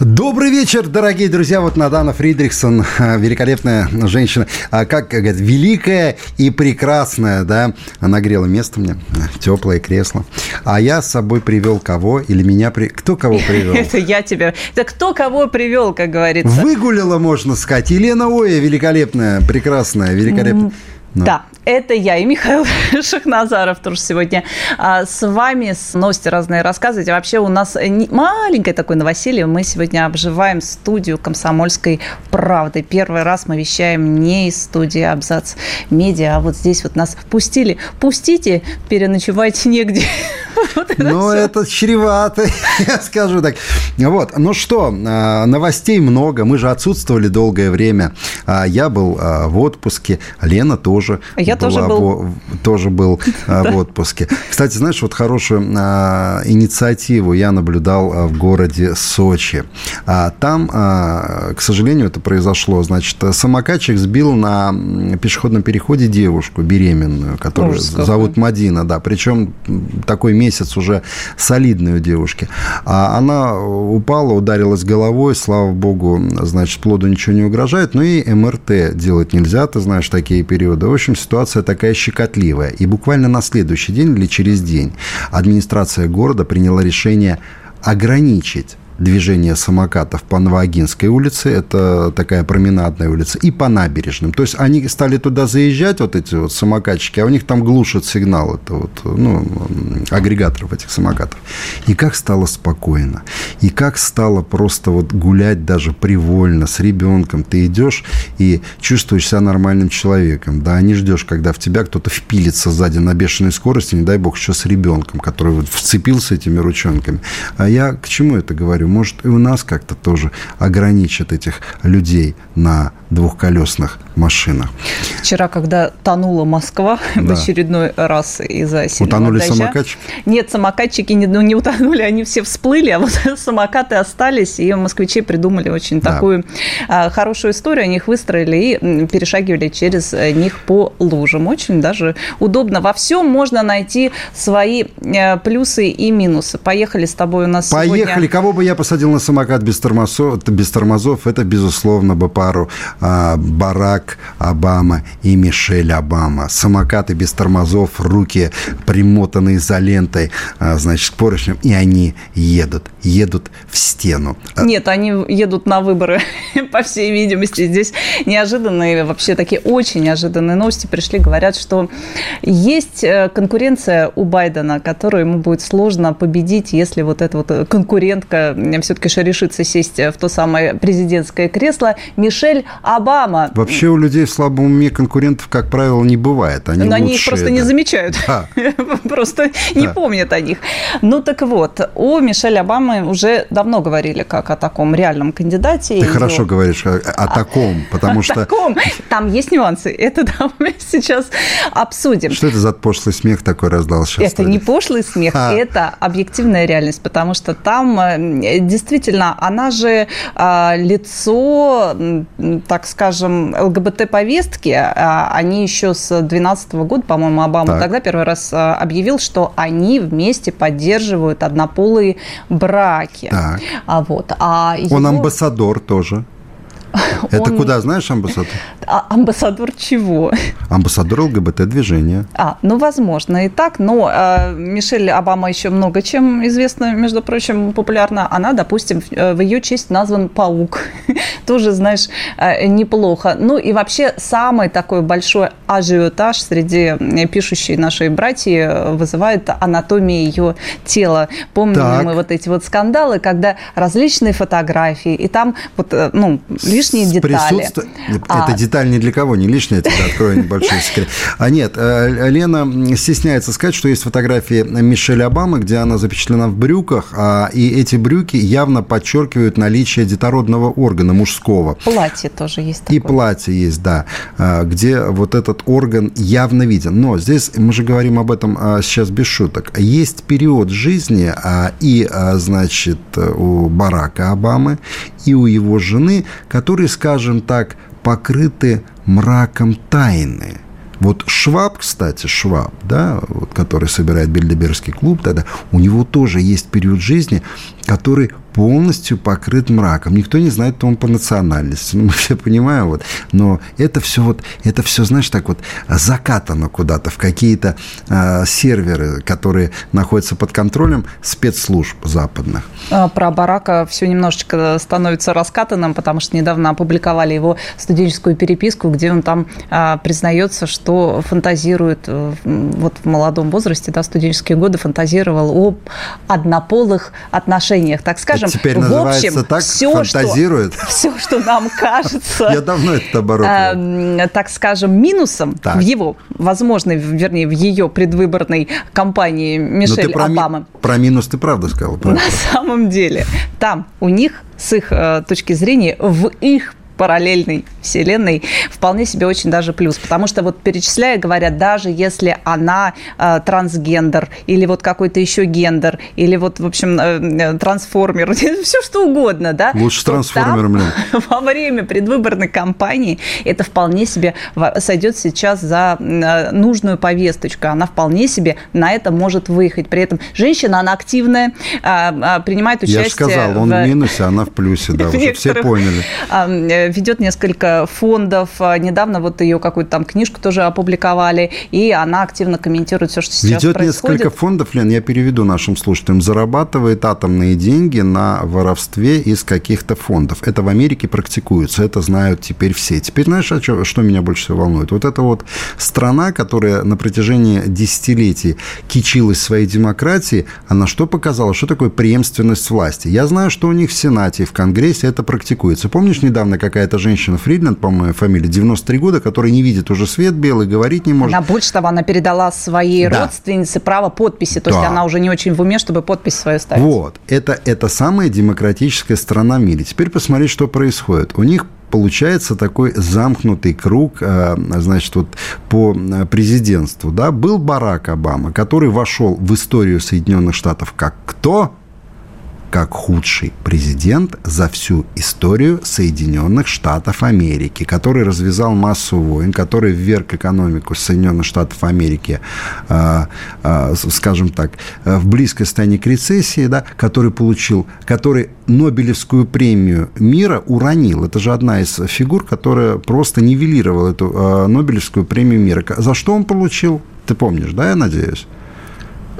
Добрый вечер, дорогие друзья. Вот Надана Фридрихсон, великолепная женщина, а как говорят, великая и прекрасная, да. Она грела место мне, теплое кресло. А я с собой привел кого? Или меня при... Кто кого привел? Это я тебя. Это кто кого привел, как говорится. Выгулила, можно сказать. Елена Оя, великолепная, прекрасная, великолепная. Ну. Да, это я и Михаил Шахназаров тоже сегодня а, с вами. С новости разные рассказывать. И вообще у нас не, маленькое такое новоселье. Мы сегодня обживаем студию «Комсомольской правды». Первый раз мы вещаем не из студии «Абзац Медиа», а вот здесь вот нас пустили. Пустите, переночевайте негде. Вот это ну, это чревато, я скажу так. Вот, ну что, а, новостей много. Мы же отсутствовали долгое время. А, я был а, в отпуске, Лена тоже. Я тоже был. В, тоже был в отпуске. Кстати, знаешь, вот хорошую инициативу я наблюдал в городе Сочи. Там, к сожалению, это произошло. Значит, самокатчик сбил на пешеходном переходе девушку беременную, которую Ужас зовут. Мадина, да. Причем такой месяц уже солидной у девушки. А она упала, ударилась головой, слава богу, значит, плоду ничего не угрожает, но и МРТ делать нельзя, ты знаешь, такие периоды. В общем, ситуация такая щекотливая. И буквально на следующий день или через день администрация города приняла решение ограничить движение самокатов по Новоагинской улице, это такая променадная улица, и по набережным. То есть они стали туда заезжать, вот эти вот самокатчики, а у них там глушит сигнал, это вот, ну, агрегаторов этих самокатов. И как стало спокойно, и как стало просто вот гулять даже привольно с ребенком. Ты идешь и чувствуешь себя нормальным человеком, да, не ждешь, когда в тебя кто-то впилится сзади на бешеной скорости, не дай бог, еще с ребенком, который вот вцепился этими ручонками. А я к чему это говорю? Может, и у нас как-то тоже ограничат этих людей на двухколесных машинах. Вчера, когда тонула Москва да. в очередной раз из-за сильного Утонули дождя. самокатчики? Нет, самокатчики не, ну, не утонули, они все всплыли, а вот самокаты остались, и москвичи придумали очень да. такую а, хорошую историю, они их выстроили и перешагивали через э, них по лужам. Очень даже удобно. Во всем можно найти свои э, плюсы и минусы. Поехали с тобой у нас Поехали. Сегодня... Кого бы я посадил на самокат без тормозов, без тормозов это, безусловно, бы пару а, Барак Обама и Мишель Обама. Самокаты без тормозов, руки примотаны изолентой, а, значит, к поручням, и они едут, едут в стену. А Нет, они едут на выборы, по всей видимости. Здесь неожиданные, вообще такие очень неожиданные новости пришли. Говорят, что есть э, конкуренция у Байдена, которую ему будет сложно победить, если вот эта вот конкурентка все-таки решится сесть в то самое президентское кресло. Мишель Обама. Вообще у людей в слабом уме конкурентов, как правило, не бывает. Они, Но лучшие, они их просто да. не замечают. Да. просто не да. помнят о них. Ну так вот, о Мишель Обамы уже давно говорили как о таком реальном кандидате. Ты хорошо говоришь о, о таком, потому о что... таком. Там есть нюансы. Это да, мы сейчас обсудим. Что это за пошлый смех такой раздал сейчас? Это не пошлый смех, а. это объективная реальность, потому что там э, действительно, она же а, лицо так скажем, ЛГБТ-повестки, а, они еще с 2012 года, по-моему, Обама так. тогда первый раз а, объявил, что они вместе поддерживают однополые браки. Так. А вот. А Он его... амбассадор тоже. Это он... куда, знаешь, амбассадор? А, амбассадор чего? Амбассадор ЛГБТ-движения. А, ну, возможно, и так. Но э, Мишель Обама еще много чем известна, между прочим, популярна. Она, допустим, в, э, ее честь назван паук. Тоже, знаешь, э, неплохо. Ну, и вообще, самый такой большой ажиотаж среди пишущей нашей братьи вызывает анатомия ее тела. Помним так. мы вот эти вот скандалы, когда различные фотографии, и там вот, э, ну, лишние детали. Присутств... А... Это деталь ни для кого не лишняя, тебе открою небольшой секрет. А нет, э, Лена стесняется сказать, что есть фотографии Мишель Обамы, где она запечатлена в брюках, а, и эти брюки явно подчеркивают наличие детородного органа мужского. Платье тоже есть такое. И платье есть, да, а, где вот этот орган явно виден. Но здесь мы же говорим об этом а, сейчас без шуток. Есть период жизни и, значит, у Барака Обамы, и у его жены, которые, скажем так, покрыты мраком тайны. Вот Шваб, кстати, Шваб, да, вот, который собирает Бельдебергский клуб, тогда у него тоже есть период жизни, который полностью покрыт мраком. Никто не знает, кто он по национальности. Ну, мы все понимаем, вот. Но это все вот, это все, знаешь, так вот закатано куда-то в какие-то э, серверы, которые находятся под контролем спецслужб западных. А, про Барака все немножечко становится раскатанным, потому что недавно опубликовали его студенческую переписку, где он там э, признается, что фантазирует э, вот в молодом возрасте, да, студенческие годы фантазировал об однополых отношениях, так скажем скажем, теперь в общем, так, все, фантазирует. Что, все, что нам кажется... Я давно этот оборот. Э, так скажем, минусом так. в его, возможно, вернее, в ее предвыборной кампании Мишель про Обамы. Ми, про минус ты правда сказал. Правда. На самом деле, там у них с их э, точки зрения, в их параллельной вселенной вполне себе очень даже плюс. Потому что вот перечисляя, говорят, даже если она э, трансгендер или вот какой-то еще гендер, или вот, в общем, э, трансформер, все что угодно, да? Лучше трансформером, там, Во время предвыборной кампании это вполне себе сойдет сейчас за э, нужную повесточку. Она вполне себе на это может выехать. При этом женщина, она активная, э, э, принимает участие... Я же сказал, он в... в минусе, она в плюсе, да, уже все поняли э, ведет несколько фондов. А, недавно вот ее какую-то там книжку тоже опубликовали, и она активно комментирует все, что сейчас ведет происходит. несколько фондов, Лен, я переведу нашим слушателям, зарабатывает атомные деньги на воровстве из каких-то фондов. Это в Америке практикуется, это знают теперь все. Теперь знаешь, что, что меня больше всего волнует? Вот это вот страна, которая на протяжении десятилетий кичилась своей демократией, она что показала? Что такое преемственность власти? Я знаю, что у них в Сенате и в Конгрессе это практикуется. Помнишь недавно какая какая-то женщина, Фридленд, по-моему, фамилия, 93 года, которая не видит уже свет белый, говорить не может. Она больше того, она передала своей да. родственнице право подписи, то да. есть она уже не очень в уме, чтобы подпись свою ставить. Вот, это, это самая демократическая страна в мире. Теперь посмотри, что происходит. У них получается такой замкнутый круг, э, значит, вот по президентству, да, был Барак Обама, который вошел в историю Соединенных Штатов как кто? Как худший президент за всю историю Соединенных Штатов Америки, который развязал массу войн, который вверг экономику Соединенных Штатов Америки, э, э, скажем так, в близкое состояние к рецессии, да, который получил, который Нобелевскую премию мира уронил. Это же одна из фигур, которая просто нивелировала эту э, Нобелевскую премию мира. За что он получил? Ты помнишь, да, я надеюсь?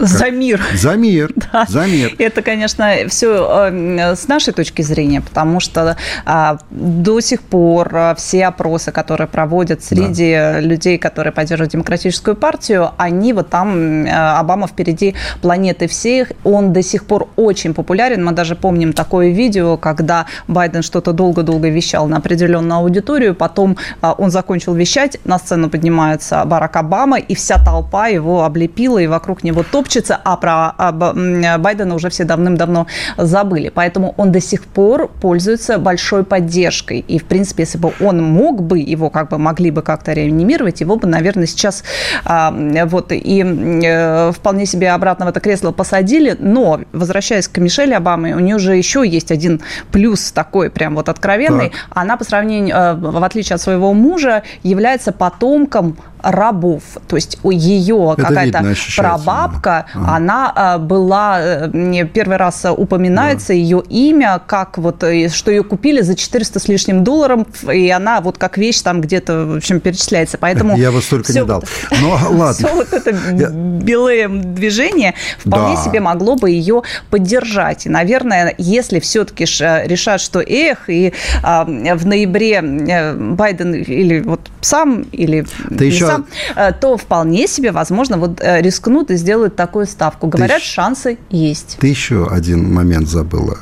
За мир. За мир. Да. За мир. Это, конечно, все э, с нашей точки зрения, потому что а, до сих пор а, все опросы, которые проводят среди да. людей, которые поддерживают демократическую партию, они вот там, э, Обама впереди планеты всех, он до сих пор очень популярен. Мы даже помним такое видео, когда Байден что-то долго-долго вещал на определенную аудиторию, потом а, он закончил вещать, на сцену поднимается Барак Обама, и вся толпа его облепила, и вокруг него топ топчется, а про Байдена уже все давным-давно забыли. Поэтому он до сих пор пользуется большой поддержкой. И, в принципе, если бы он мог бы, его как бы могли бы как-то реанимировать, его бы, наверное, сейчас а, вот и э, вполне себе обратно в это кресло посадили. Но, возвращаясь к Мишеле Обаме, у нее же еще есть один плюс такой прям вот откровенный. Так. Она по сравнению, э, в отличие от своего мужа, является потомком рабов. То есть у ее какая-то прабабка, ага. она а, была, э, первый раз упоминается да. ее имя, как вот, э, что ее купили за 400 с лишним долларов, и она вот как вещь там где-то, в общем, перечисляется. Поэтому Я бы столько не дал. Но ладно. Все вот это белое движение вполне да. себе могло бы ее поддержать. И, наверное, если все-таки решат, что эх, и а, в ноябре э, Байден или вот сам, или Ты еще сам, э, то вполне себе, возможно, вот э, рискнут и сделают такую ставку. Говорят, ты шансы есть. Ты еще один момент забыла.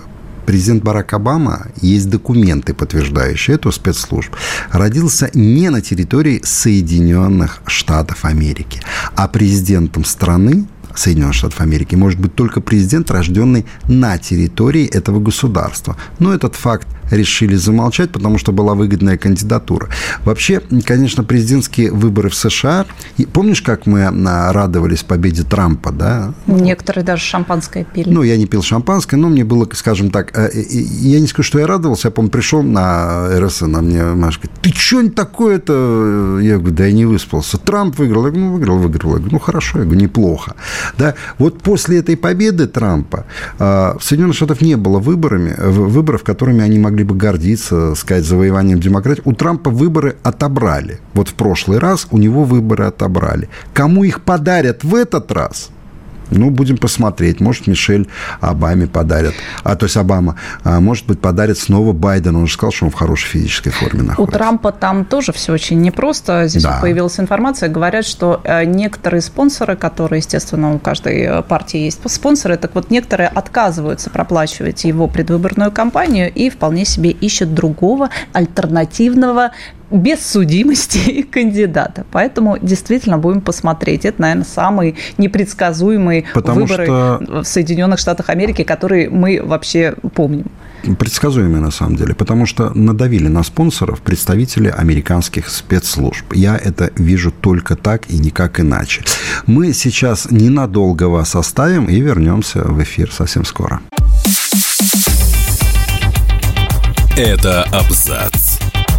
президент Барак Обама, есть документы, подтверждающие эту спецслужб, родился не на территории Соединенных Штатов Америки, а президентом страны Соединенных Штатов Америки может быть только президент, рожденный на территории этого государства. Но этот факт решили замолчать, потому что была выгодная кандидатура. Вообще, конечно, президентские выборы в США... Помнишь, как мы а, радовались победе Трампа, да? Некоторые даже шампанское пили. Ну, я не пил шампанское, но мне было, скажем так... Э, я не скажу, что я радовался. Я, помню, пришел на РСН, а мне Маша говорит, ты что такое-то? Я говорю, да я не выспался. Трамп выиграл. Я говорю, ну, выиграл, выиграл. Я говорю, ну, хорошо. Я говорю, неплохо. Да? Вот после этой победы Трампа а, в Соединенных Штатах не было выборами, выборов, которыми они могли могли бы гордиться, сказать, завоеванием демократии. У Трампа выборы отобрали. Вот в прошлый раз у него выборы отобрали. Кому их подарят в этот раз – ну, будем посмотреть. Может, Мишель Обаме подарят. А, то есть Обама. А, может быть, подарит снова Байден. Он же сказал, что он в хорошей физической форме находится. У Трампа там тоже все очень непросто. Здесь да. появилась информация. Говорят, что э, некоторые спонсоры, которые, естественно, у каждой э, партии есть спонсоры, так вот, некоторые отказываются проплачивать его предвыборную кампанию и вполне себе ищут другого альтернативного без судимости кандидата. Поэтому действительно будем посмотреть. Это, наверное, самые непредсказуемые Потому выборы что... в Соединенных Штатах Америки, которые мы вообще помним. Предсказуемые на самом деле, потому что надавили на спонсоров представители американских спецслужб. Я это вижу только так и никак иначе. Мы сейчас ненадолго вас оставим и вернемся в эфир совсем скоро. Это абзац.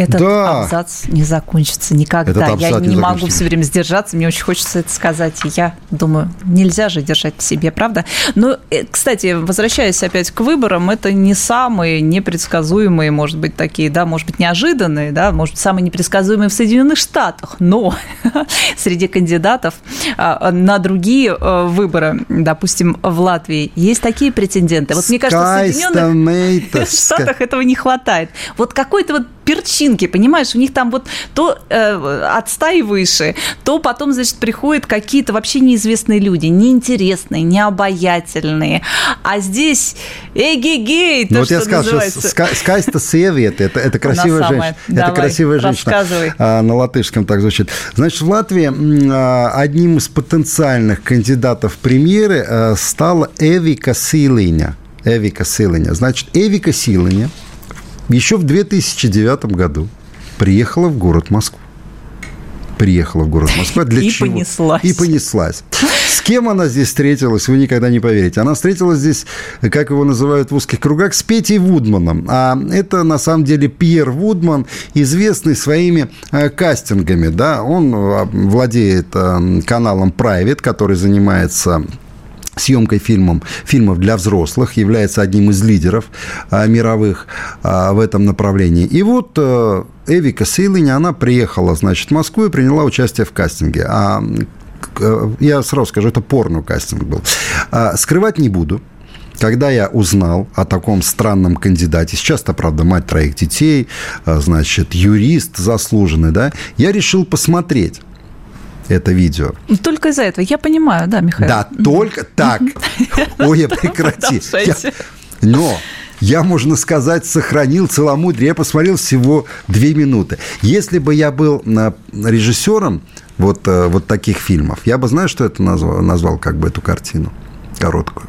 Этот да. абзац не закончится никогда. Я не, не могу все время сдержаться, мне очень хочется это сказать. И я думаю, нельзя же держать в себе, правда? Но, э, кстати, возвращаясь опять к выборам, это не самые непредсказуемые, может быть, такие, да, может быть, неожиданные, да, может быть, самые непредсказуемые в Соединенных Штатах. Но среди кандидатов а, на другие э, выборы, допустим, в Латвии, есть такие претенденты. Вот мне кажется, в Соединенных Штатах этого не хватает. Вот какой-то вот перчинки, понимаешь, у них там вот то э, от стаи выше, то потом, значит, приходят какие-то вообще неизвестные люди, неинтересные, необаятельные. А здесь эгегей, то, ну, вот что я скажу, Скайста Севет, это, это красивая женщина. Это красивая женщина. А, на латышском так звучит. Значит, в Латвии а, одним из потенциальных кандидатов в премьеры а, стала Эвика Силиня. Эвика Силиня. Значит, Эвика Силиня – еще в 2009 году приехала в город Москву. Приехала в город Москва. Для и чего? понеслась. И понеслась. С кем она здесь встретилась, вы никогда не поверите. Она встретилась здесь, как его называют в узких кругах, с Петей Вудманом. А это, на самом деле, Пьер Вудман, известный своими э, кастингами. Да? Он э, владеет э, каналом Private, который занимается съемкой фильмов, фильмов для взрослых, является одним из лидеров а, мировых а, в этом направлении. И вот а, Эвика Силыня, она приехала, значит, в Москву и приняла участие в кастинге. А, я сразу скажу, это порно-кастинг был. А, скрывать не буду. Когда я узнал о таком странном кандидате, сейчас-то, правда, мать троих детей, значит, юрист заслуженный, да, я решил посмотреть это видео. Только из-за этого. Я понимаю, да, Михаил? Да, только так. Ой, прекрати. Но я, можно сказать, сохранил целомудрие. Я посмотрел всего две минуты. Если бы я был режиссером вот, э, вот таких фильмов, я бы, знаешь, что это назвал, назвал как бы эту картину короткую?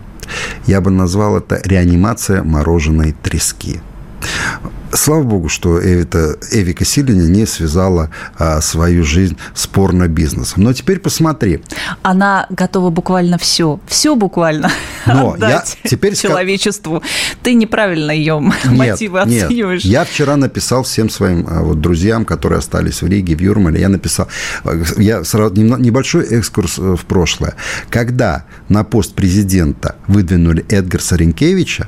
Я бы назвал это «Реанимация мороженой трески». Слава богу, что Эвита, Эвика Силина не связала а, свою жизнь с порно-бизнесом. Но теперь посмотри. Она готова буквально все, все буквально Но отдать я теперь человечеству. Ты неправильно ее нет, мотивы оцениваешь. Нет. Я вчера написал всем своим а, вот, друзьям, которые остались в Риге, в Юрмале, я написал, я сразу небольшой экскурс э, в прошлое. Когда на пост президента выдвинули Эдгарса Ренкевича,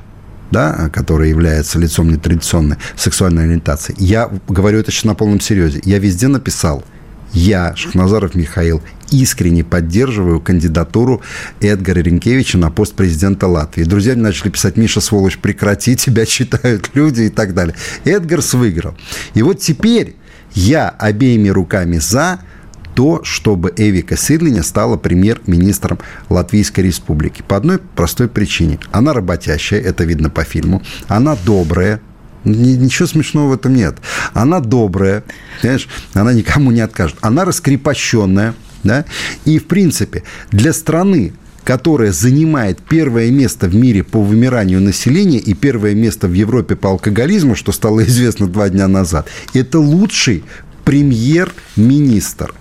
да, который является лицом нетрадиционной сексуальной ориентации. Я говорю это сейчас на полном серьезе. Я везде написал, я, Шахназаров Михаил, искренне поддерживаю кандидатуру Эдгара Ренкевича на пост президента Латвии. Друзья начали писать, Миша, сволочь, прекрати, тебя читают люди и так далее. Эдгарс выиграл. И вот теперь я обеими руками за то, чтобы Эвика Сирлиня стала премьер-министром Латвийской Республики. По одной простой причине. Она работящая, это видно по фильму. Она добрая, Ничего смешного в этом нет. Она добрая, понимаешь, она никому не откажет. Она раскрепощенная, да, и, в принципе, для страны, которая занимает первое место в мире по вымиранию населения и первое место в Европе по алкоголизму, что стало известно два дня назад, это лучший премьер-министр.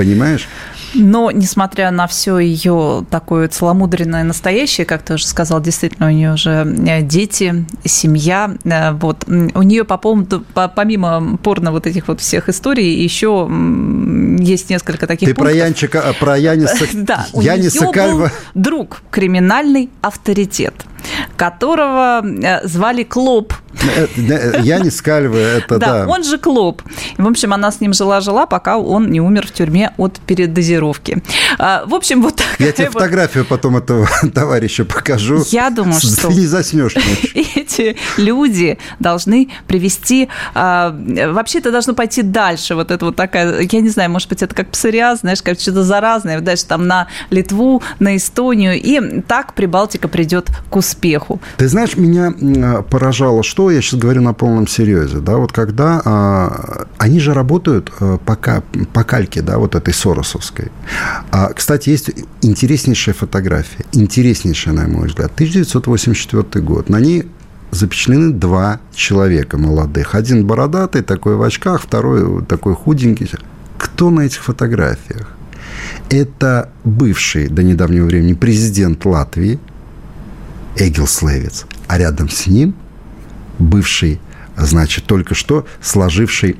Понимаешь? Но, несмотря на все ее такое целомудренное настоящее, как ты уже сказал, действительно, у нее уже э, дети, семья. Э, вот. У нее по поводу, помимо порно вот этих вот всех историй, еще есть несколько таких Ты пунктов. про Янчика, а про Яниса, да, Яниса Кальва. друг, криминальный авторитет которого э, звали Клоп. Э, э, я не скальваю, это да. Да, он же Клоп. В общем, она с ним жила-жила, пока он не умер в тюрьме от передозировки. А, в общем, вот такая Я тебе фотографию потом этого товарища покажу. Я думаю, что... Ты не заснешь. Эти люди должны привести... А, вообще это должно пойти дальше. Вот это вот такая... Я не знаю, может быть, это как псориаз, знаешь, как что-то заразное. Дальше там на Литву, на Эстонию. И так Прибалтика придет к успеху. Ты знаешь, меня поражало, что я сейчас говорю на полном серьезе, да, вот когда а, они же работают а, по, по кальке, да, вот этой Соросовской. А, кстати, есть интереснейшая фотография, интереснейшая, на мой взгляд, 1984 год. На ней запечатлены два человека молодых. Один бородатый, такой в очках, второй такой худенький. Кто на этих фотографиях? Это бывший до недавнего времени президент Латвии, Эгил Слевец, а рядом с ним бывший, значит, только что сложивший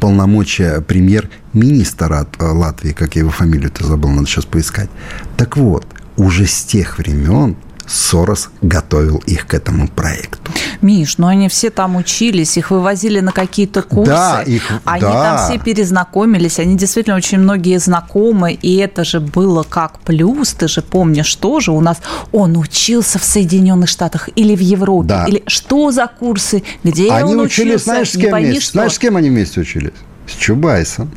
полномочия премьер-министра от э, Латвии, как я его фамилию-то забыл, надо сейчас поискать. Так вот, уже с тех времен Сорос готовил их к этому проекту. Миш, ну они все там учились, их вывозили на какие-то курсы. Да, их, они да. там все перезнакомились, они действительно очень многие знакомы, и это же было как плюс, ты же помнишь тоже, у нас он учился в Соединенных Штатах или в Европе, да. или что за курсы, где они он учились, учился, знаешь, с кем вместе? Знаешь, с кем они вместе учились? С Чубайсом.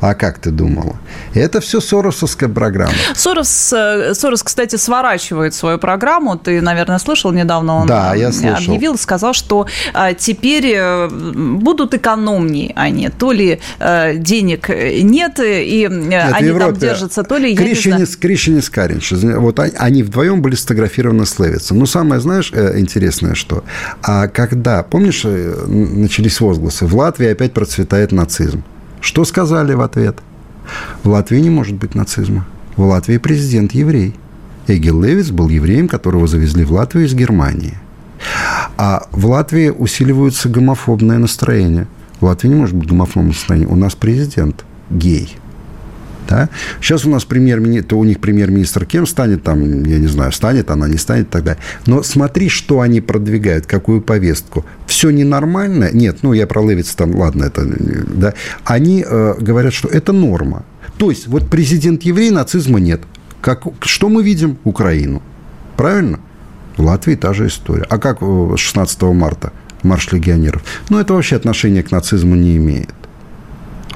А как ты думала? Это все Соросовская программа. Сорос, э, Сорос, кстати, сворачивает свою программу. Ты, наверное, слышал недавно, он да, я слышал. объявил, сказал, что а, теперь э, будут экономнее они. То ли э, денег нет, и нет, они там держатся, то ли... Кришинис, Кришинис Каринч. Вот они вдвоем были сфотографированы с Левицем. Но самое, знаешь, интересное, что... А когда, помнишь, начались возгласы, в Латвии опять процветает нацизм. Что сказали в ответ? В Латвии не может быть нацизма. В Латвии президент еврей. Эгил Левиц был евреем, которого завезли в Латвию из Германии. А в Латвии усиливаются гомофобное настроение. В Латвии не может быть гомофобное настроение. У нас президент гей. Да? Сейчас у нас премьер-министр, у них премьер-министр кем станет, там, я не знаю, станет она, не станет далее. Но смотри, что они продвигают, какую повестку. Все ненормально? Нет, ну, я про Левица там, ладно, это, да. Они э, говорят, что это норма. То есть, вот президент еврей, нацизма нет. Как, что мы видим? Украину. Правильно? В Латвии та же история. А как 16 марта марш легионеров? Ну, это вообще отношения к нацизму не имеет.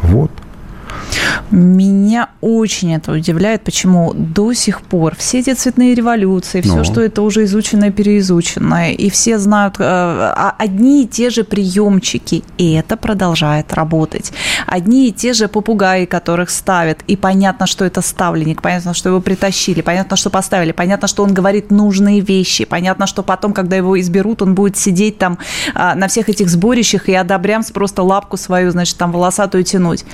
Вот. Меня очень это удивляет, почему до сих пор все эти цветные революции, все. Ну. что это уже изученное, переизученное, и все знают э, а одни и те же приемчики, и это продолжает работать. Одни и те же попугаи, которых ставят, и понятно, что это ставленник, понятно, что его притащили, понятно, что поставили, понятно, что он говорит нужные вещи, понятно, что потом, когда его изберут, он будет сидеть там а, на всех этих сборищах и одобрямс просто лапку свою, значит, там волосатую тянуть.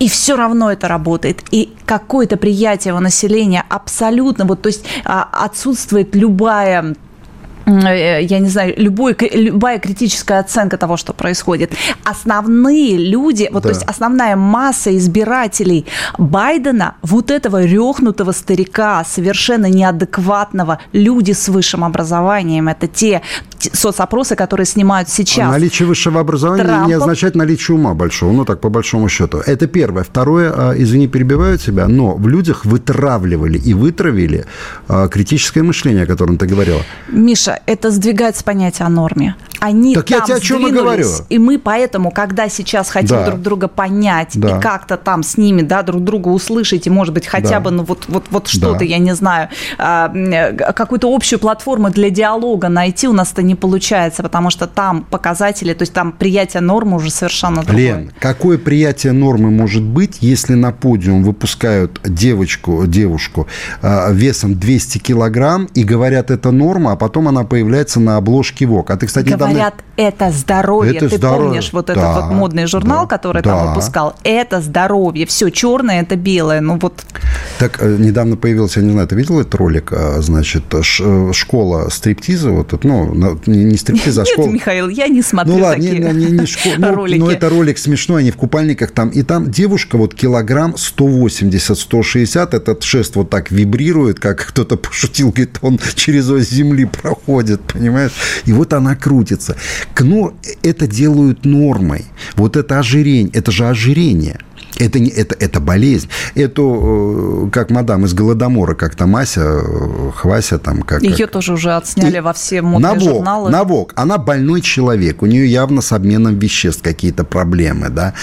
И все равно это работает. И какое-то приятие у населения абсолютно, вот, то есть а, отсутствует любая я не знаю, любой, любая критическая оценка того, что происходит. Основные люди, вот, да. то есть основная масса избирателей Байдена, вот этого рехнутого старика, совершенно неадекватного, люди с высшим образованием, это те соцопросы, которые снимают сейчас. А наличие высшего образования Трампом. не означает наличие ума большого, ну так по большому счету. Это первое. Второе, а, извини, перебиваю тебя, но в людях вытравливали и вытравили а, критическое мышление, о котором ты говорила. Миша, это сдвигает с понятия о норме. они так там я тебе о чем и говорю. И мы поэтому, когда сейчас хотим Да. друг друга понять Да. и как-то там с ними, да, друг друга услышать, и, может быть, хотя Да. бы, ну, вот, вот, вот что-то, Да. я не знаю, а, какую-то общую платформу для диалога найти у нас это не получается, потому что там показатели, то есть там приятие нормы уже совершенно другое. Лен, какое приятие нормы может быть, если на подиум выпускают девочку, девушку э, весом 200 килограмм и говорят, это норма, а потом она появляется на обложке ВОК. А ты, кстати, недавно... Говорят, это здоровье. Это Ты здоровье. помнишь вот Да, этот вот модный журнал, да, который да. там выпускал? Это здоровье. Все черное, это белое. Ну вот Так э, недавно появился, я не знаю, ты видел этот ролик, э, значит, э, школа стриптиза, вот, это, ну, не, стриптиза, а Нет, школа... Михаил, я не смотрю Ну ладно, такие не, не, не шко- ну, ролики. ну, это ролик смешной, они в купальниках там. И там девушка вот килограмм 180-160, этот шест вот так вибрирует, как кто-то пошутил, говорит, он через ось земли проходит, понимаешь? И вот она крутится. К нор- Это делают нормой. Вот это ожирение, это же ожирение. Это, не, это, это болезнь. Эту, э, как мадам из Голодомора, как там Ася, э, Хвася, там, как... Ее как- тоже уже отсняли и во все модные на журналы. На бок. Она больной человек. У нее явно с обменом веществ какие-то проблемы. Да?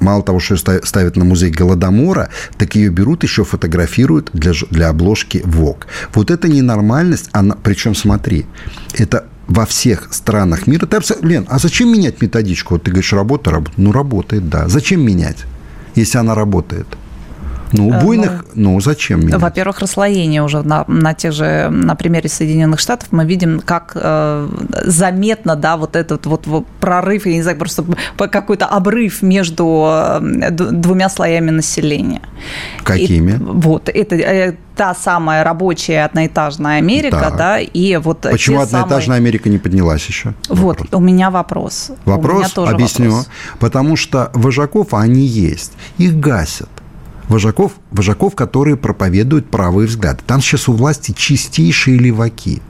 Мало того, что ее ста- ставят на музей Голодомора, так ее берут, еще фотографируют для, для обложки ВОК. Вот это ненормальность. Она, причем, смотри, это во всех странах мира. Ты абсо- Лен, а зачем менять методичку? Вот ты говоришь, работа, работа. Ну, работает, да. Зачем менять, если она работает? Ну, у Э, буйных, ну, зачем менять? Во-первых, расслоение уже на, на тех же, на примере Соединенных Штатов мы видим, как э, заметно, да, вот этот вот, вот прорыв, я не знаю, просто какой-то обрыв между э, двумя слоями населения. Какими? И вот, это э, та самая рабочая одноэтажная Америка, Так. да, и вот Почему одноэтажная самые... Америка не поднялась еще? Вот, у меня вопрос. У меня Вопрос, тоже объясню. вопрос. Потому что вожаков, а они есть, их гасят. Вожаков, вожаков, которые проповедуют правые взгляды. Там сейчас у власти чистейшие леваки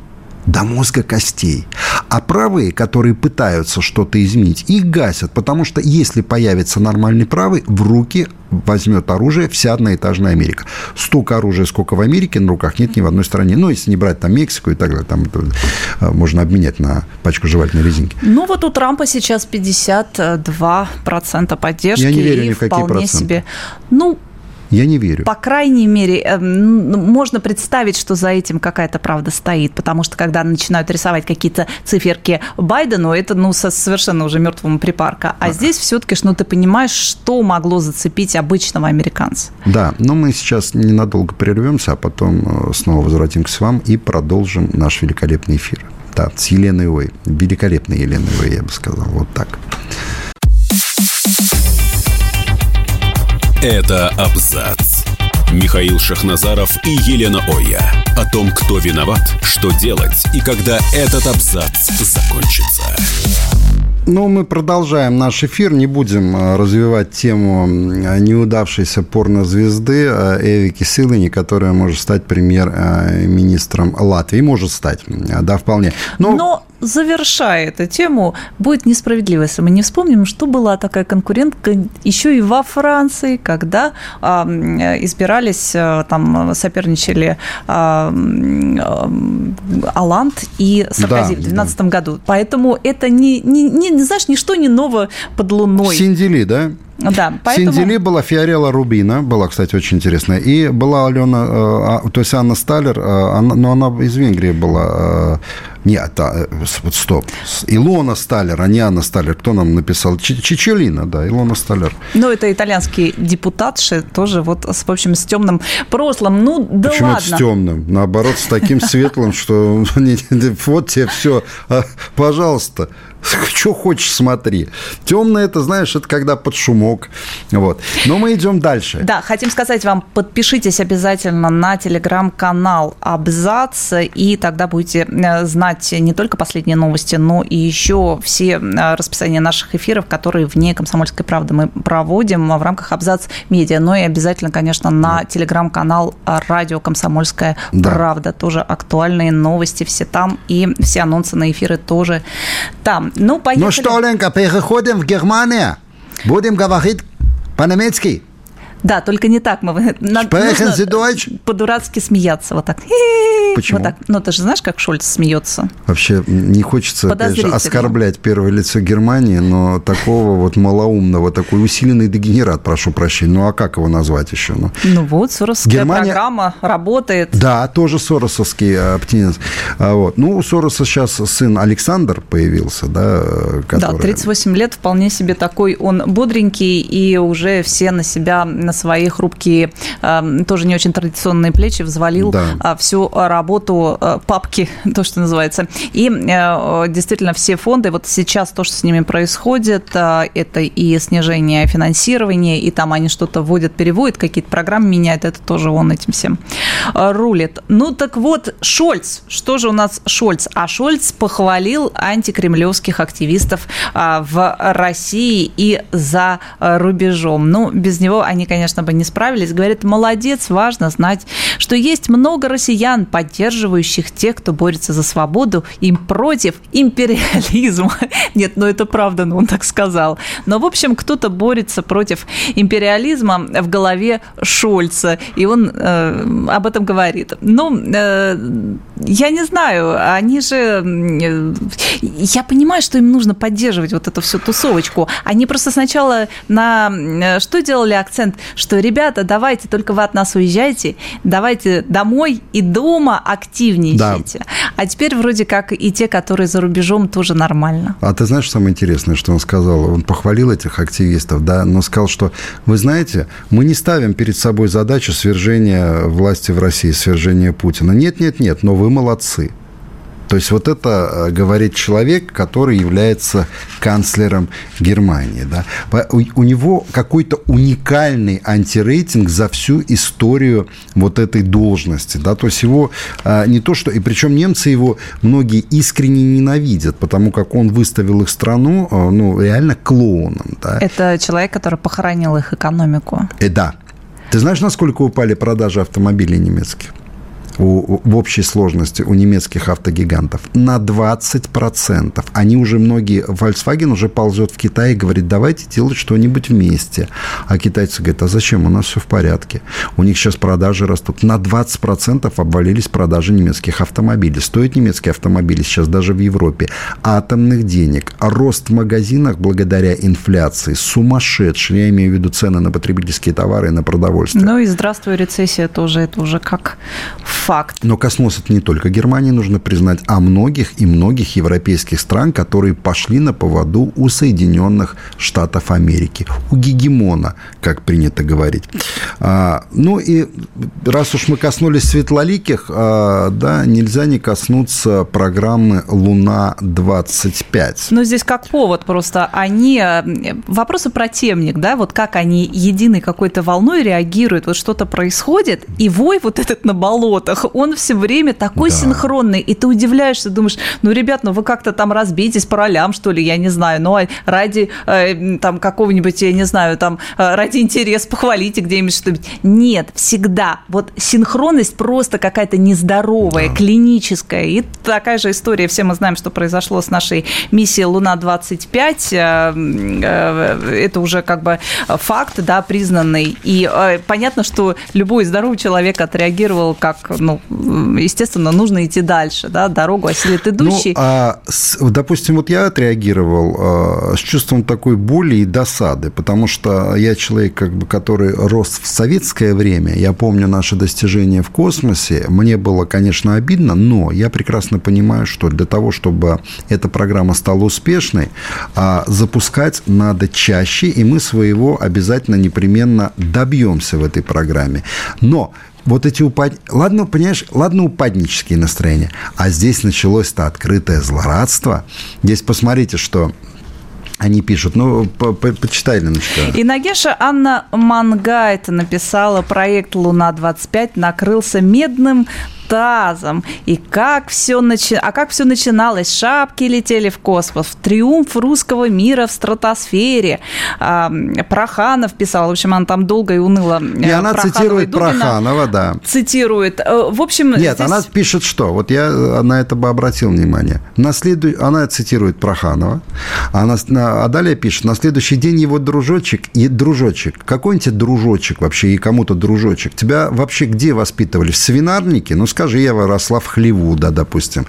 до мозга костей. А правые, которые пытаются что-то изменить, их гасят, потому что если появится нормальный правый, в руки возьмет оружие вся одноэтажная Америка. Столько оружия, сколько в Америке на руках, нет ни в одной стране. Ну, если не брать там Мексику и так далее, там это, э, можно обменять на пачку жевательной резинки. Ну вот у Трампа сейчас 52% поддержки. Я не верю ни в какие вполне проценты. себе. Ну, Я не верю. по крайней мере, эм, ну, можно представить, что за этим какая-то правда стоит, потому что когда начинают рисовать какие-то циферки Байдену, это ну со совершенно уже мертвому припарка. А здесь все-таки, ну ты понимаешь, что могло зацепить обычного американца. Да, но мы сейчас ненадолго прервемся, а потом э, снова возвратимся к вам и продолжим наш великолепный эфир. Да, с Еленой Ой. Великолепной Еленой Ой, я бы сказал. Вот так. Это абзац. Михаил Шахназаров и Елена Оя. О том, кто виноват, что делать и когда этот абзац закончится. Ну, мы продолжаем наш эфир. Не будем э, развивать тему неудавшейся порнозвезды э, Эвики Силани, которая может стать премьер-министром Латвии. Может стать, э, да, вполне. Но, Но завершая эту тему, будет несправедливо, если мы не вспомним, что была такая конкурентка еще и во Франции, когда а, избирались, а, там соперничали а, а, Аланд и Саркози Да, в 2012 году. Поэтому это не, не, не, знаешь, ничто не ново под луной. Синдили, да? Да, поэтому... Синдили была Фиорелла Рубина, была, кстати, очень интересная. И была Алена, э, а, то есть Анна Сталер, э, она- но она из Венгрии была. э, Нет, а, стоп. Илона Сталер, а не Анна Сталер. Кто нам написал? Чи- Чичелина, да, Илона Сталер. Ну, это итальянский депутатши, тоже вот, с, в общем, с темным прошлым. Ну, да Почему ладно. это с темным? Наоборот, с таким светлым, что вот тебе все, пожалуйста. Что хочешь, смотри. Темное, это, знаешь, это когда под шумок. Вот. Но мы идем дальше. Да, хотим сказать вам, подпишитесь обязательно на телеграм-канал Абзац, и тогда будете э, знать не только последние новости, но и еще все э, расписания наших эфиров, которые вне «Комсомольской правды» мы проводим в рамках Абзац Медиа. Но и обязательно, конечно, на телеграм-канал радио «Комсомольская Да. правда». Тоже актуальные новости все там, и все анонсы на эфиры тоже там. Ну, поехали. Ну что, Ленка, переходим в Германию. Будем говорить по-немецки. Да, только не так. Мы, нужно по-дурацки смеяться. Вот так. Почему? Вот так. Ну, ты же знаешь, как Шольц смеется? Вообще, не хочется, же, оскорблять первое лицо Германии, но такого вот малоумного, такой усиленный дегенерат, прошу прощения. Ну, а как его назвать еще? Ну, ну вот, Соросская Германия... программа работает. Да, тоже Соросовский э, оптимизм. А вот. Ну, у Сороса сейчас сын Александр появился, да, который... Да, 38 лет, вполне себе такой он бодренький, и уже все на себя, на свои хрупкие, эм, тоже не очень традиционные плечи взвалил да. А, всю работу э, папки, то, что называется. И э, действительно все фонды, вот сейчас то, что с ними происходит, э, это и снижение финансирования, и там они что-то вводят, переводят, какие-то программы меняют, это тоже он этим всем рулит. Ну так вот, Шольц, что же у нас Шольц? А Шольц похвалил антикремлевских активистов в России и за рубежом. Ну, без него они, конечно, бы не справились. Говорит, молодец, важно знать, что есть много россиян, поддерживающих тех, кто борется за свободу, им против империализма. Нет, ну это правда, ну он так сказал. Но, в общем, кто-то борется против империализма в голове Шольца, и он э, об этом говорит. Ну, э, я не знаю, они же... Э, я понимаю, что им нужно поддерживать вот эту всю тусовочку. Они просто сначала на... Э, что делали акцент? Что, ребята, давайте, только вы от нас уезжайте, давайте домой и дома активничайте. Да. А теперь вроде как и те, которые за рубежом, тоже нормально. А ты знаешь, самое интересное, что он сказал? Он похвалил этих активистов, да, но сказал, что, вы знаете, мы не ставим перед собой задачу свержения власти в России, свержения Путина. Нет, нет, нет, но вы молодцы. То есть вот это э, говорит человек, который является канцлером Германии. Да? У него какой-то уникальный антирейтинг за всю историю вот этой должности. Да? То есть его э, не то что... И причем немцы его многие искренне ненавидят, потому как он выставил их страну э, ну, реально клоуном. Да? Это человек, который похоронил их экономику. И да. Ты знаешь, насколько упали продажи автомобилей немецких? У, в общей сложности у немецких автогигантов на 20%. Они уже многие, Volkswagen уже ползет в Китай и говорит, давайте делать что-нибудь вместе. А китайцы говорят, а зачем, у нас все в порядке. У них сейчас продажи растут. На 20% обвалились продажи немецких автомобилей. Стоят немецкие автомобили сейчас даже в Европе атомных денег. Рост в магазинах благодаря инфляции сумасшедший. Я имею в виду цены на потребительские товары и на продовольствие. Ну и здравствуй, рецессия тоже. Это уже как факт. Но коснулось это не только Германии, нужно признать, а многих и многих европейских стран, которые пошли на поводу у Соединенных Штатов Америки, у гегемона, как принято говорить. А, ну и раз уж мы коснулись светлоликих, а, да, нельзя не коснуться программы «Луна-25». Ну, здесь как повод просто. Они... Вопросы про темник, да, вот как они единой какой-то волной реагируют, вот что-то происходит, и вой вот этот на болото, оборотах, он все время такой да. синхронный, и ты удивляешься, думаешь, ну, ребят, ну вы как-то там разбейтесь по ролям, что ли, я не знаю, ну, ради э, там какого-нибудь, я не знаю, там, э, ради интереса похвалите где-нибудь что-нибудь. Нет, всегда. Вот синхронность просто какая-то нездоровая, да. клиническая. И такая же история, все мы знаем, что произошло с нашей миссией Луна-25. Э, это уже как бы факт, да, признанный. И понятно, что любой здоровый человек отреагировал как ну, естественно, нужно идти дальше, да, дорогу осилит идущий. Ну, а, допустим, вот я отреагировал а, с чувством такой боли и досады, потому что я человек, как бы, который рос в советское время, я помню наши достижения в космосе, мне было, конечно, обидно, но я прекрасно понимаю, что для того, чтобы эта программа стала успешной, а, запускать надо чаще, и мы своего обязательно непременно добьемся в этой программе. Но вот эти упад... Ладно, понимаешь, ладно упаднические настроения, а здесь началось-то открытое злорадство. Здесь посмотрите, что они пишут. Ну, по по почитай, Леночка. И Нагеша Анна Мангайт написала, проект «Луна-25» накрылся медным экстазом. И как все начи... А как все начиналось? Шапки летели в космос, триумф русского мира в стратосфере. А, Проханов писал, в общем, она там долго и уныло. И она цитирует и Проханова, да. Цитирует. Э, в общем, Нет, здесь... она пишет что? Вот я на это бы обратил внимание. На следу... Она цитирует Проханова, она... а далее пишет, на следующий день его дружочек, и дружочек, какой-нибудь дружочек вообще, и кому-то дружочек, тебя вообще где воспитывали? В свинарнике? Ну, скажи, я росла в хлеву, да, допустим.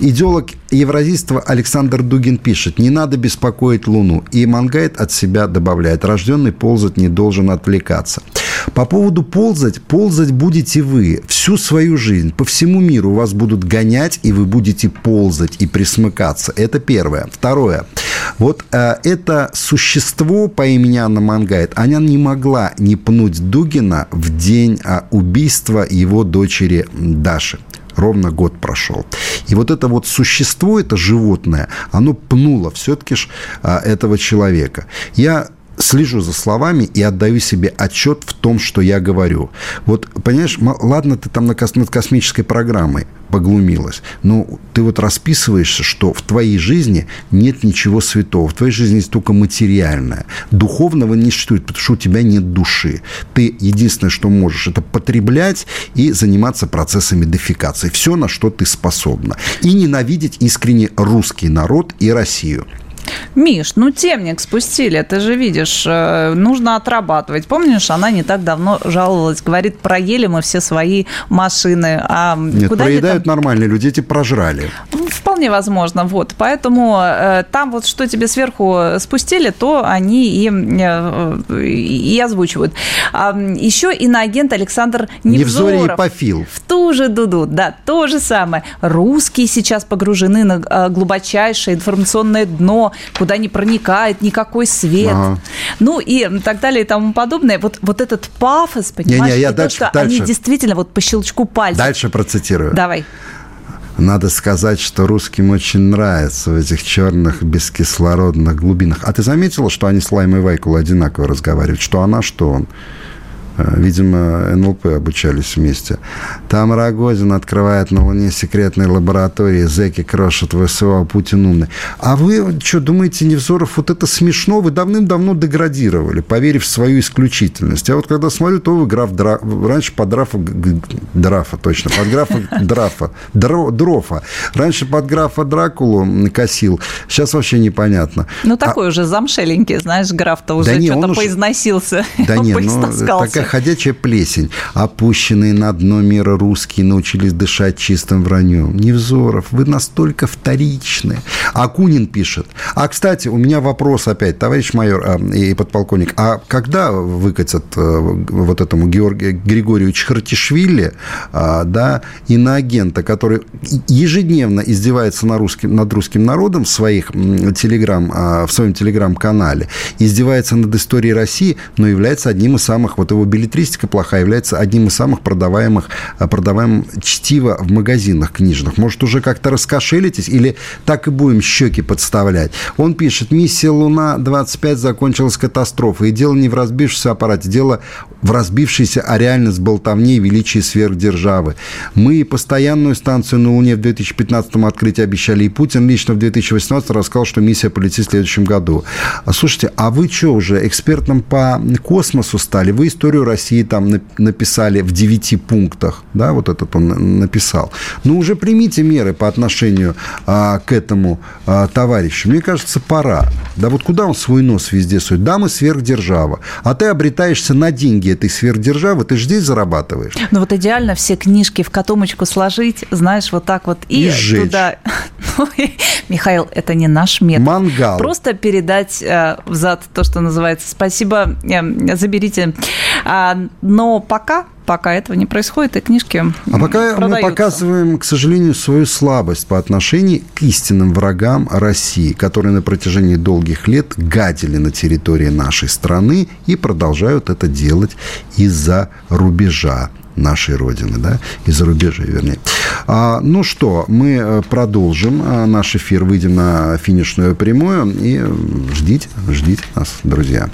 Идеолог евразийства Александр Дугин пишет, не надо беспокоить Луну. И Мангайт от себя добавляет, рожденный ползать не должен отвлекаться. По поводу ползать, ползать будете вы всю свою жизнь. По всему миру вас будут гонять, и вы будете ползать и присмыкаться. Это первое. Второе. Вот э, это существо по имени Анна Мангайт, она не могла не пнуть Дугина в день э, убийства его дочери Даши ровно год прошел. И вот это вот существо, это животное, оно пнуло все-таки ж а, этого человека. Я слежу за словами и отдаю себе отчет в том, что я говорю. Вот, понимаешь, ладно, ты там над космической программой поглумилась, но ты вот расписываешься, что в твоей жизни нет ничего святого, в твоей жизни есть только материальное. Духовного не существует, потому что у тебя нет души. Ты единственное, что можешь, это потреблять и заниматься процессами дефикации. Все, на что ты способна. И ненавидеть искренне русский народ и Россию. Миш, ну темник спустили, ты же видишь, э, нужно отрабатывать. Помнишь, она не так давно жаловалась, говорит, проели мы все свои машины. А Нет, куда проедают там... нормальные люди, эти прожрали. Вполне возможно, вот. Поэтому э, там вот что тебе сверху спустили, то они и, э, и озвучивают. А, еще иноагент Александр Невзоров. Невзорий и Пафил. В ту же дуду, да, то же самое. Русские сейчас погружены на глубочайшее информационное дно, куда не проникает никакой свет. Ага. Ну и так далее и тому подобное. Вот, вот этот пафос, понимаешь, не, не, я и дальше, то, что дальше. они действительно вот по щелчку пальца. Дальше процитирую. Давай. Надо сказать, что русским очень нравится в этих черных бескислородных глубинах. А ты заметила, что они с Лаймой Вайкул одинаково разговаривают? Что она, что он? Э, видимо, НЛП обучались вместе. Там Рогозин открывает на Луне секретные лаборатории, зэки крошат ВСО, а Путин умный. А вы что, думаете, Невзоров, вот это смешно? Вы давным-давно деградировали, поверив в свою исключительность. Я вот когда смотрю, то вы граф Дра... раньше под графа Драфа, точно, под графа Драфа, Дро... Дрофа. Раньше под графа Дракулу косил, сейчас вообще непонятно. Ну, а такой а... уже замшеленький, знаешь, граф-то уже да что-то поизносился, да нет, ну, такая ходячая плесень. Опущенные на дно мира русские научились дышать чистым враньем. Невзоров, вы настолько вторичны. Акунин пишет. А, кстати, у меня вопрос опять, товарищ майор а, и подполковник. А когда выкатят а, вот этому Георгию Григорию Чхартишвили, а, да, иноагента, который ежедневно издевается на русским, над русским народом в, своих телеграм, а, в своем телеграм-канале, издевается над историей России, но является одним из самых вот его билетристика плохая является одним из самых продаваемых, э, продаваемых чтива в магазинах книжных. Может, уже как-то раскошелитесь или так и будем щеки подставлять? Он пишет, миссия «Луна-25» закончилась катастрофой. И дело не в разбившемся аппарате, дело в разбившейся, а реальность болтовне и величии сверхдержавы. Мы постоянную станцию на Луне в 2015 открытии обещали, и Путин лично в 2018 рассказал, что миссия полетит в следующем году. А Слушайте, а вы что уже, экспертом по космосу стали? Вы историю России там написали в девяти пунктах, да, вот этот он написал. Ну, уже примите меры по отношению а, к этому а, товарищу. Мне кажется, пора. Да вот куда он свой нос везде сует? Да, мы сверхдержава. А ты обретаешься на деньги этой сверхдержавы, ты же здесь зарабатываешь. Ну, вот идеально все книжки в котомочку сложить, знаешь, вот так вот и, и сжечь. туда... Ну, Михаил, это не наш метод. Мангал. Просто передать э, взад то, что называется. Спасибо, э, заберите. А, но пока пока этого не происходит, и книжки А пока продаются. мы показываем, к сожалению, свою слабость по отношению к истинным врагам России, которые на протяжении долгих лет гадили на территории нашей страны и продолжают это делать из-за рубежа нашей Родины, да, из-за рубежа, вернее. А, ну что, мы э, продолжим а, наш эфир, выйдем на финишную прямую и ждите, ждите нас, друзья.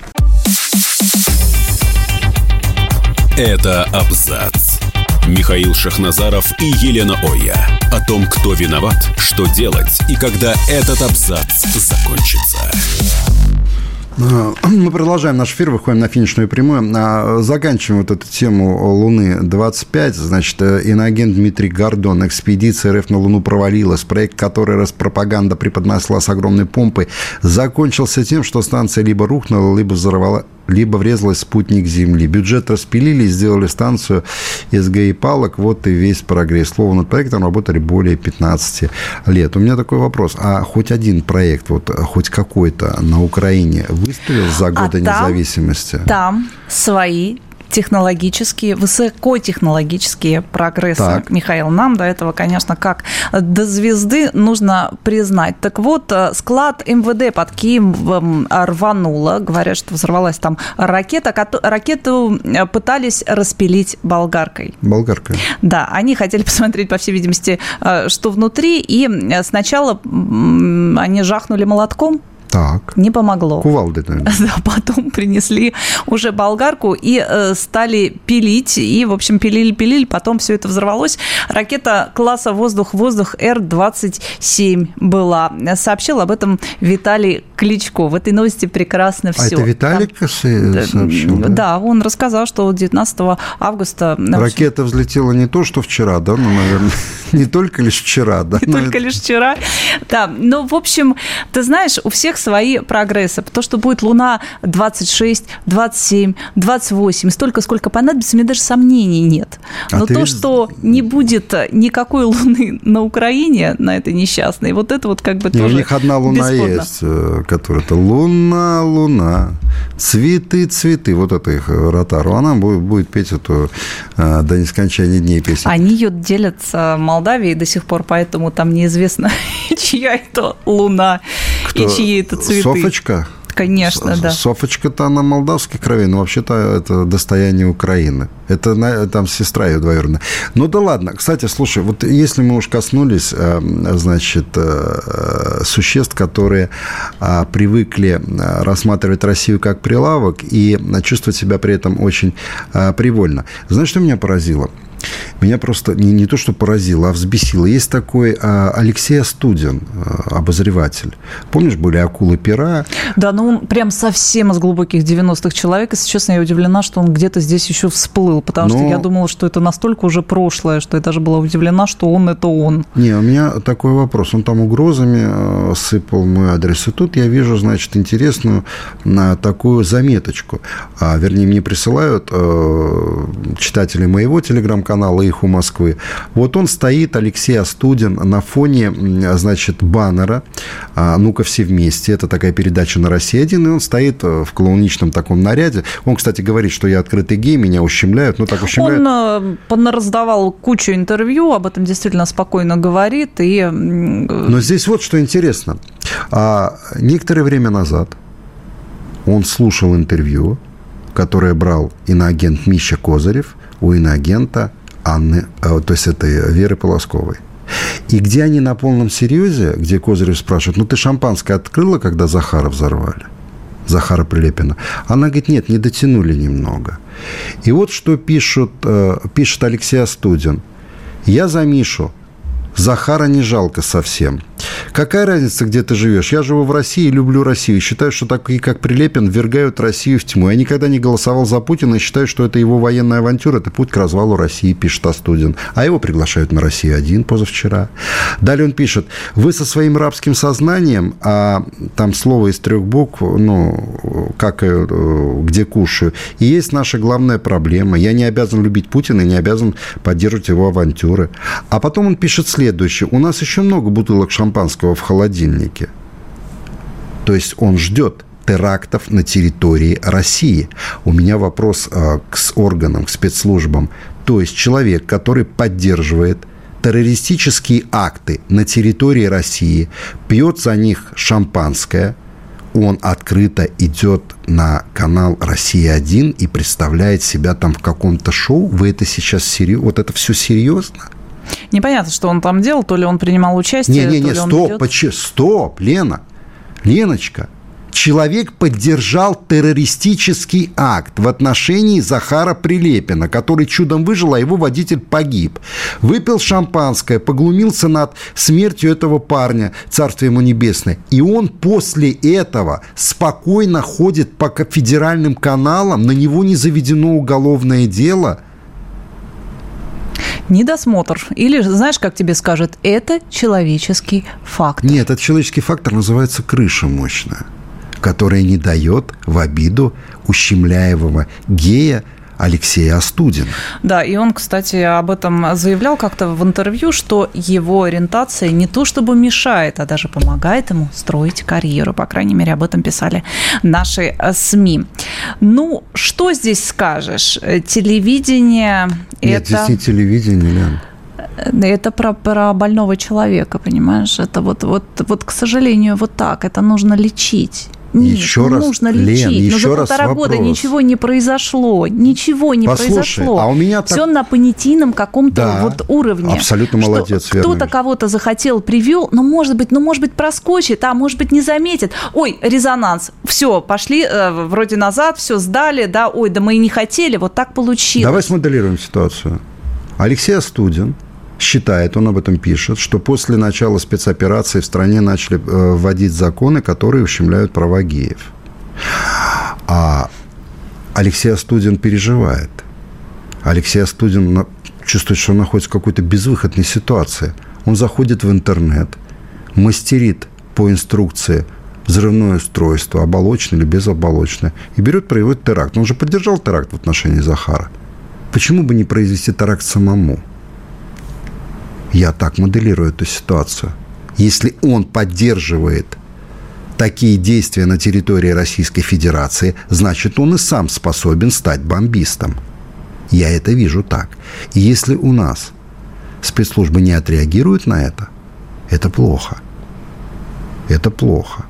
Это абзац. Михаил Шахназаров и Елена Оя. О том, кто виноват, что делать и когда этот абзац закончится. А, мы продолжаем наш эфир, выходим на финишную прямую. А, заканчиваем вот эту тему Луны-25. Значит, э, иноагент Дмитрий Гордон, экспедиция РФ на Луну провалилась. Проект, который Распропаганда преподнесла с огромной помпой, закончился тем, что станция либо рухнула, либо взорвала, либо врезалась спутник Земли. Бюджет распилили, сделали станцию из палок. Вот и весь прогресс. Слово над проектом работали более 15 лет. У меня такой вопрос. А хоть один проект, вот хоть какой-то на Украине выставил за годы а там, независимости? Там свои технологические, высокотехнологические прогрессы. Так. Михаил, нам до этого, конечно, как до звезды нужно признать. Так вот, э, склад МВД под Киевом рвануло. Говорят, что взорвалась там ракета. Ракету э, пытались распилить болгаркой. Болгаркой? Да, они хотели посмотреть, по всей видимости, э, что внутри. И сначала они жахнули молотком, так. Не помогло. Кувалды, наверное. Да, потом принесли уже болгарку и э, стали пилить. И, в общем, пилили-пилили, потом все это взорвалось. Ракета класса «Воздух-воздух» Р-27 была. Сообщил об этом Виталий Кличко. В этой новости прекрасно все. А это Виталик Там... сообщил? Да? да, он рассказал, что 19 августа... Ракета взлетела не то, что вчера, да? Ну, наверное, не только лишь вчера, да? Не только лишь вчера. Да, ну, в общем, ты знаешь, у всех свои прогрессы. То, что будет Луна 26, 27, 28, столько, сколько понадобится, мне даже сомнений нет. А Но а то, ведь... что не будет никакой Луны на Украине, на этой несчастной, вот это вот как бы не, тоже У них одна Луна бесспорно. есть, э, которая-то Луна, Луна, цветы, цветы, вот это их ротару. Она будет, будет петь эту э, до нескончания дней песню. Они ее делят с Молдавией до сих пор, поэтому там неизвестно, чья это Луна Кто? и чьи это цветы. Софочка? Конечно, да. Софочка-то она молдавской крови, но вообще-то это достояние Украины. Это там сестра ее двоюродная. Ну да ладно. Кстати, слушай, вот если мы уж коснулись, э, значит, э, существ, которые а, привыкли э, рассматривать Россию как прилавок и чувствовать себя при этом очень привольно. Знаешь, что меня поразило? Меня просто не, не то, что поразило, а взбесило. Есть такой а, Алексей Астудин, а, обозреватель. Помнишь, были акулы пера? Да, ну он прям совсем из глубоких 90-х человек. Если честно, я удивлена, что он где-то здесь еще всплыл, потому Но... что я думала, что это настолько уже прошлое, что я даже была удивлена, что он это он. Не, у меня такой вопрос. Он там угрозами а, сыпал мой адрес. И тут я вижу, значит, интересную на такую заметочку. А, вернее, мне присылают а, читатели моего телеграм-канала и их у Москвы. Вот он стоит, Алексей Астудин, на фоне, значит, баннера а, «Ну-ка все вместе». Это такая передача на России-1, и он стоит э, в клоуничном таком наряде. Он, кстати, говорит, что я открытый гей, меня ущемляют. Ну, так ущемляют. Он э, раздавал кучу интервью, об этом действительно спокойно говорит. И... Но здесь вот что интересно. А, некоторое время назад он слушал интервью, которое брал иноагент Миша Козырев у иноагента Анны, э, то есть этой Веры Полосковой. И где они на полном серьезе, где Козырев спрашивает, ну ты шампанское открыла, когда Захара взорвали? Захара Прилепина. Она говорит, нет, не дотянули немного. И вот что пишут, э, пишет Алексей Астудин. Я за Мишу. Захара не жалко совсем. Какая разница, где ты живешь? Я живу в России и люблю Россию. Считаю, что такие, как Прилепин, ввергают Россию в тьму. Я никогда не голосовал за Путина и считаю, что это его военная авантюра, это путь к развалу России, пишет Астудин. А его приглашают на Россию один позавчера. Далее он пишет, вы со своим рабским сознанием, а там слово из трех букв, ну, как, э, где кушаю, и есть наша главная проблема. Я не обязан любить Путина и не обязан поддерживать его авантюры. А потом он пишет следующее. У нас еще много бутылок шампанского в холодильнике. То есть он ждет терактов на территории России. У меня вопрос э, к органам, к спецслужбам. То есть человек, который поддерживает террористические акты на территории России, пьет за них шампанское, он открыто идет на канал «Россия-1» и представляет себя там в каком-то шоу. Вы это сейчас серьезно? Вот это все серьезно? Непонятно, что он там делал, то ли он принимал участие, не, не, не, то стоп, он стоп, Лена, Леночка, Человек поддержал террористический акт в отношении Захара Прилепина, который чудом выжил, а его водитель погиб. Выпил шампанское, поглумился над смертью этого парня, царство ему небесное. И он после этого спокойно ходит по федеральным каналам, на него не заведено уголовное дело – недосмотр. Или, знаешь, как тебе скажут, это человеческий фактор. Нет, этот человеческий фактор называется крыша мощная которая не дает в обиду ущемляемого гея Алексея Остудина. Да, и он, кстати, об этом заявлял как-то в интервью, что его ориентация не то чтобы мешает, а даже помогает ему строить карьеру. По крайней мере, об этом писали наши э, СМИ. Ну, что здесь скажешь? Телевидение Нет, это... здесь не телевидение, Лен. Э, это про, про больного человека, понимаешь? Это вот, вот, вот, к сожалению, вот так. Это нужно лечить. Нет, еще раз, нужно лечить. Лен, еще Но за полтора раз года ничего не произошло. Ничего не Послушай, произошло. А у меня Все на понятийном каком-то да, вот уровне. Абсолютно молодец, Кто-то кого-то захотел, привел, но может быть, ну может быть проскочит, а может быть не заметит. Ой, резонанс. Все, пошли э, вроде назад, все сдали, да, ой, да мы и не хотели, вот так получилось. Давай смоделируем ситуацию. Алексей Астудин считает, он об этом пишет, что после начала спецоперации в стране начали э, вводить законы, которые ущемляют права геев. А Алексей Астудин переживает. Алексей Астудин чувствует, что он находится в какой-то безвыходной ситуации. Он заходит в интернет, мастерит по инструкции взрывное устройство, оболочное или безоболочное, и берет, производит теракт. Он же поддержал теракт в отношении Захара. Почему бы не произвести теракт самому? Я так моделирую эту ситуацию. Если он поддерживает такие действия на территории Российской Федерации, значит, он и сам способен стать бомбистом. Я это вижу так. И если у нас спецслужбы не отреагируют на это, это плохо. Это плохо.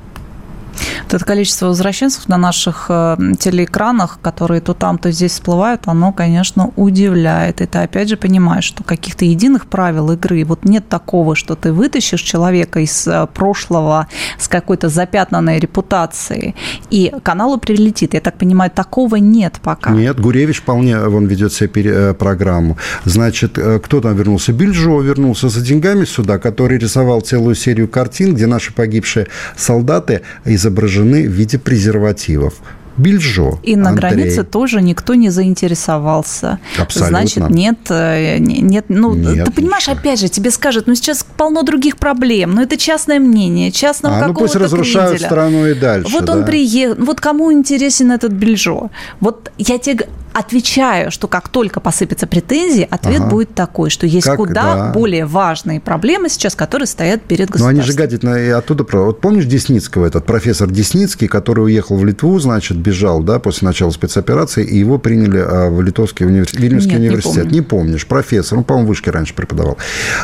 Это количество возвращенцев на наших э, телеэкранах, которые то там, то здесь всплывают, оно, конечно, удивляет. И ты опять же понимаешь, что каких-то единых правил игры, вот нет такого, что ты вытащишь человека из э, прошлого с какой-то запятнанной репутацией, и каналу прилетит. Я так понимаю, такого нет пока. Нет, Гуревич вполне, он ведет себе э, программу. Значит, кто там вернулся? Бельжо вернулся за деньгами сюда, который рисовал целую серию картин, где наши погибшие солдаты изображены изображены в виде презервативов. Бельжо. И на Андрей. границе тоже никто не заинтересовался. Абсолютно. Значит, нет, э, нет, ну, нет, ты понимаешь, ничего. опять же, тебе скажут, ну, сейчас полно других проблем, но это частное мнение, частного а, какого-то ну, пусть разрушают кренделя. страну и дальше, Вот да. он приехал, вот кому интересен этот Бельжо? Вот я тебе отвечаю, что как только посыпятся претензии, ответ ага. будет такой, что есть как, куда да. более важные проблемы сейчас, которые стоят перед государством. Но они же гадят на, и оттуда. Вот помнишь Десницкого, этот профессор Десницкий, который уехал в Литву, значит, бежал, да, после начала спецоперации, и его приняли а, в Литовский университет, Вильнюсский Нет, университет. Не, помню. не помнишь, профессор, он, по-моему, в вышке раньше преподавал.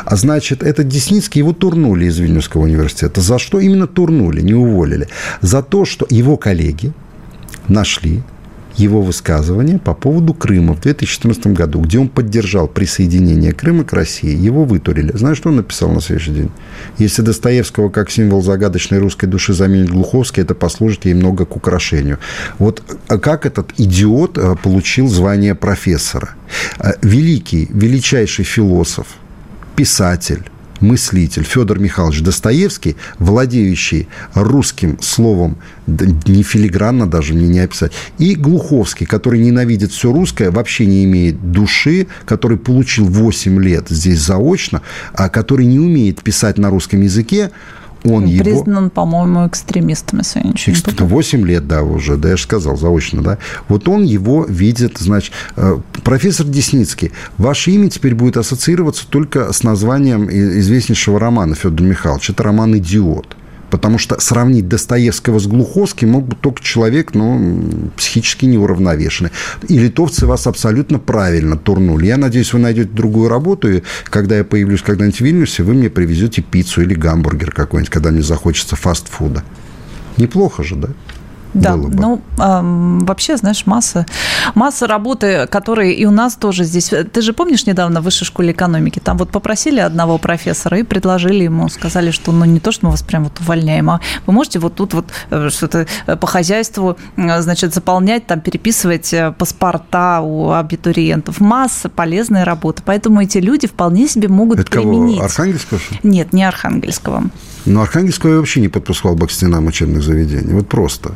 А значит, этот Десницкий, его турнули из Вильнюсского университета. За что именно турнули, не уволили? За то, что его коллеги нашли его высказывание по поводу Крыма в 2014 году, где он поддержал присоединение Крыма к России. Его вытурили. Знаешь, что он написал на следующий день? Если Достоевского как символ загадочной русской души заменит Глуховский, это послужит ей много к украшению. Вот а как этот идиот э, получил звание профессора? Э, великий, величайший философ, писатель, мыслитель Федор Михайлович Достоевский, владеющий русским словом не филигранно даже мне не описать, и Глуховский, который ненавидит все русское, вообще не имеет души, который получил 8 лет здесь заочно, а который не умеет писать на русском языке, он Признан, его... по-моему, экстремистом, если я ничего не путаю. 8 лет, да, уже, да, я же сказал, заочно, да. Вот он его видит, значит, э, профессор Десницкий, ваше имя теперь будет ассоциироваться только с названием известнейшего романа Федора Михайловича. Это роман «Идиот». Потому что сравнить Достоевского с Глуховским мог бы только человек, ну, психически неуравновешенный. И литовцы вас абсолютно правильно турнули. Я надеюсь, вы найдете другую работу, и когда я появлюсь когда-нибудь в Вильнюсе, вы мне привезете пиццу или гамбургер какой-нибудь, когда мне захочется фастфуда. Неплохо же, да? Да, было бы. ну, эм, вообще, знаешь, масса, масса работы, которые и у нас тоже здесь. Ты же помнишь недавно в высшей школе экономики? Там вот попросили одного профессора и предложили ему, сказали, что ну не то, что мы вас прям вот увольняем, а вы можете вот тут вот э, что-то э, по хозяйству, э, значит, заполнять, там, переписывать паспорта у абитуриентов. Масса полезной работы. Поэтому эти люди вполне себе могут Это применить. кого, Архангельского? Нет, не Архангельского. Но Архангельского я вообще не подпускал бы к стенам учебных заведений. Вот просто.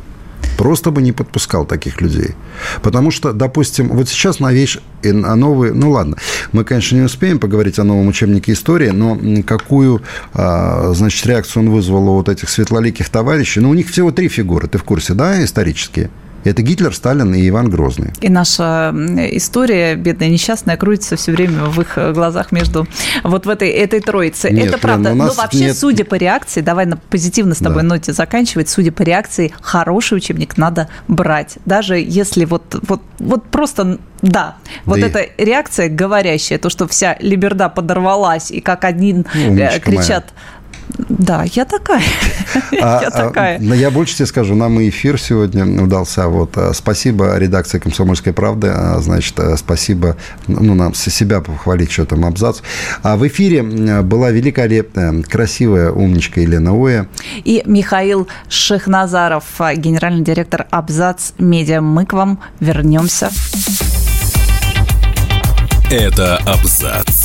Просто бы не подпускал таких людей. Потому что, допустим, вот сейчас новейший, а новый, ну ладно, мы, конечно, не успеем поговорить о новом учебнике истории, но какую, а, значит, реакцию он вызвал у вот этих светлоликих товарищей, ну, у них всего три фигуры, ты в курсе, да, исторические? Это Гитлер, Сталин и Иван Грозный. И наша история, бедная, несчастная, крутится все время в их глазах между вот в этой, этой троице. Нет, Это правда. Но нас вообще, нет- судя по реакции, давай на позитивно с тобой Да. ноте заканчивать, судя по реакции, хороший учебник надо брать. Даже если вот, вот, вот просто, да, вот Да и- эта реакция говорящая, то, что вся либерда подорвалась, и как один Ну, э, кричат, да, я такая, А, я а, такая. но я больше тебе скажу, нам и эфир сегодня удался. Вот, а, спасибо редакции «Комсомольской правды». а, Значит, а, спасибо, ну, нам с себя похвалить, что там абзац. А в эфире была великолепная, красивая умничка Елена Оя. И Михаил Шехназаров, генеральный директор Абзац Медиа. Мы к вам вернемся. Это абзац.